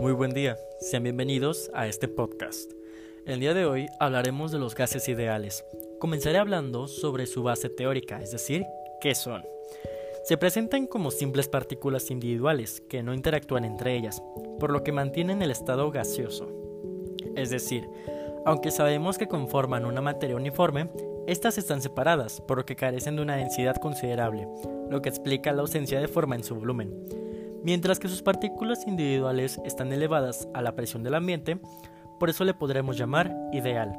Muy buen día, sean bienvenidos a este podcast. El día de hoy hablaremos de los gases ideales. Comenzaré hablando sobre su base teórica, es decir, qué son. Se presentan como simples partículas individuales que no interactúan entre ellas, por lo que mantienen el estado gaseoso. Es decir, aunque sabemos que conforman una materia uniforme, estas están separadas, por lo que carecen de una densidad considerable, lo que explica la ausencia de forma en su volumen. Mientras que sus partículas individuales están elevadas a la presión del ambiente, por eso le podremos llamar ideal,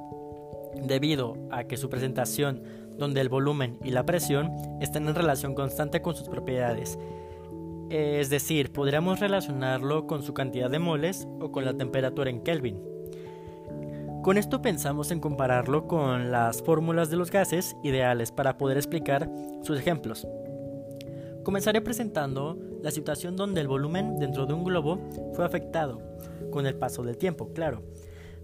debido a que su presentación, donde el volumen y la presión están en relación constante con sus propiedades, es decir, podríamos relacionarlo con su cantidad de moles o con la temperatura en Kelvin. Con esto pensamos en compararlo con las fórmulas de los gases ideales para poder explicar sus ejemplos. Comenzaré presentando la situación donde el volumen dentro de un globo fue afectado, con el paso del tiempo, claro,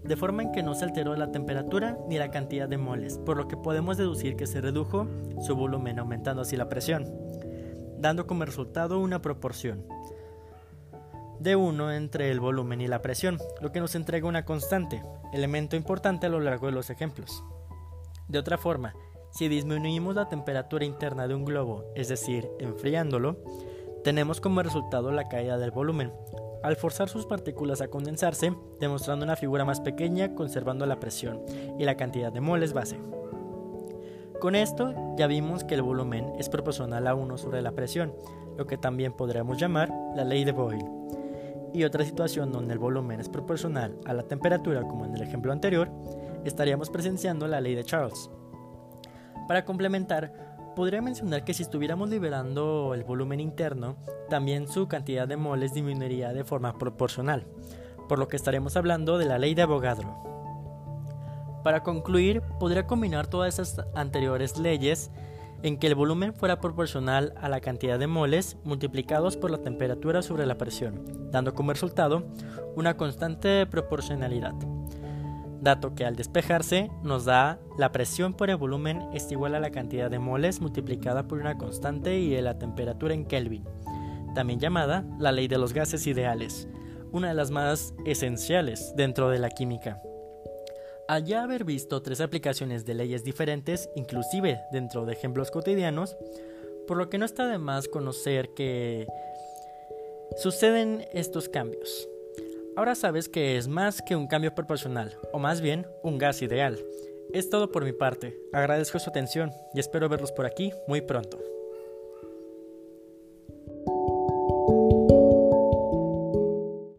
de forma en que no se alteró la temperatura ni la cantidad de moles, por lo que podemos deducir que se redujo su volumen aumentando así la presión, dando como resultado una proporción de 1 entre el volumen y la presión, lo que nos entrega una constante, elemento importante a lo largo de los ejemplos. De otra forma, si disminuimos la temperatura interna de un globo, es decir, enfriándolo, tenemos como resultado la caída del volumen, al forzar sus partículas a condensarse, demostrando una figura más pequeña conservando la presión y la cantidad de moles base. Con esto ya vimos que el volumen es proporcional a 1 sobre la presión, lo que también podríamos llamar la ley de Boyle. Y otra situación donde el volumen es proporcional a la temperatura, como en el ejemplo anterior, estaríamos presenciando la ley de Charles. Para complementar, podría mencionar que si estuviéramos liberando el volumen interno, también su cantidad de moles disminuiría de forma proporcional, por lo que estaremos hablando de la ley de Avogadro. Para concluir, podría combinar todas esas anteriores leyes en que el volumen fuera proporcional a la cantidad de moles multiplicados por la temperatura sobre la presión, dando como resultado una constante proporcionalidad dato que al despejarse nos da la presión por el volumen es igual a la cantidad de moles multiplicada por una constante y la temperatura en Kelvin, también llamada la ley de los gases ideales, una de las más esenciales dentro de la química. Al ya haber visto tres aplicaciones de leyes diferentes, inclusive dentro de ejemplos cotidianos, por lo que no está de más conocer que suceden estos cambios. Ahora sabes que es más que un cambio proporcional, o más bien un gas ideal. Es todo por mi parte, agradezco su atención y espero verlos por aquí muy pronto.